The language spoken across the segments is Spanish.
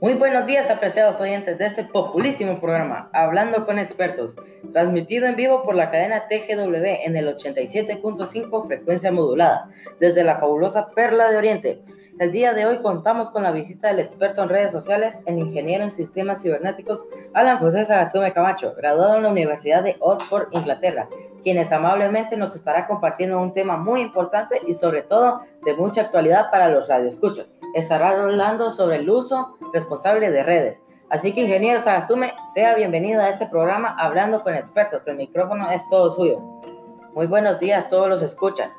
Muy buenos días, apreciados oyentes de este populísimo programa, Hablando con Expertos, transmitido en vivo por la cadena TGW en el 87.5 frecuencia modulada, desde la fabulosa Perla de Oriente. El día de hoy contamos con la visita del experto en redes sociales, el ingeniero en sistemas cibernéticos Alan José Sagastume Camacho, graduado en la Universidad de Oxford, Inglaterra, quienes amablemente nos estará compartiendo un tema muy importante y sobre todo de mucha actualidad para los radioescuchos. Estará hablando sobre el uso responsable de redes. Así que, ingeniero Sagastume, sea bienvenido a este programa Hablando con Expertos. El micrófono es todo suyo. Muy buenos días, todos los escuchas.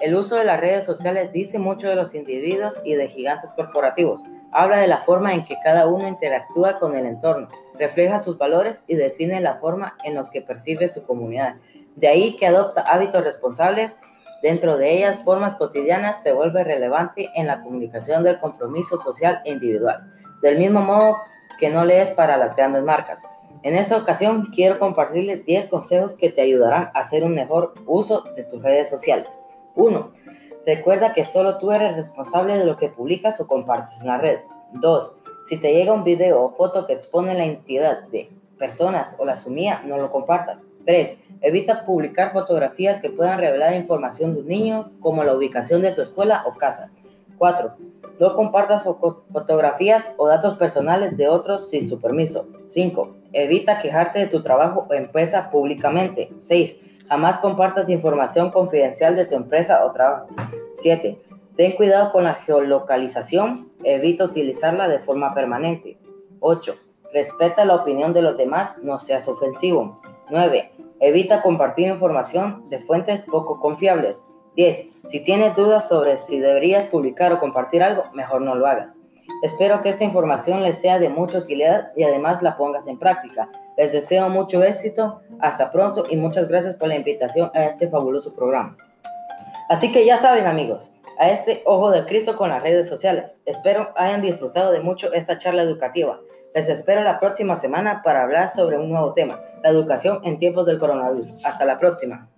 El uso de las redes sociales dice mucho de los individuos y de gigantes corporativos. Habla de la forma en que cada uno interactúa con el entorno, refleja sus valores y define la forma en los que percibe su comunidad. De ahí que adopta hábitos responsables Dentro de ellas, formas cotidianas se vuelve relevante en la comunicación del compromiso social e individual, del mismo modo que no lees para las grandes marcas. En esta ocasión quiero compartirles 10 consejos que te ayudarán a hacer un mejor uso de tus redes sociales. 1. Recuerda que solo tú eres responsable de lo que publicas o compartes en la red. 2. Si te llega un video o foto que expone la identidad de personas o la sumía, no lo compartas. 3. Evita publicar fotografías que puedan revelar información de un niño, como la ubicación de su escuela o casa. 4. No compartas fotografías o datos personales de otros sin su permiso. 5. Evita quejarte de tu trabajo o empresa públicamente. 6. Jamás compartas información confidencial de tu empresa o trabajo. 7. Ten cuidado con la geolocalización. Evita utilizarla de forma permanente. 8. Respeta la opinión de los demás, no seas ofensivo. 9. Evita compartir información de fuentes poco confiables. 10. Si tienes dudas sobre si deberías publicar o compartir algo, mejor no lo hagas. Espero que esta información les sea de mucha utilidad y además la pongas en práctica. Les deseo mucho éxito, hasta pronto y muchas gracias por la invitación a este fabuloso programa. Así que ya saben amigos, a este Ojo de Cristo con las redes sociales. Espero hayan disfrutado de mucho esta charla educativa. Les espero la próxima semana para hablar sobre un nuevo tema, la educación en tiempos del coronavirus. Hasta la próxima.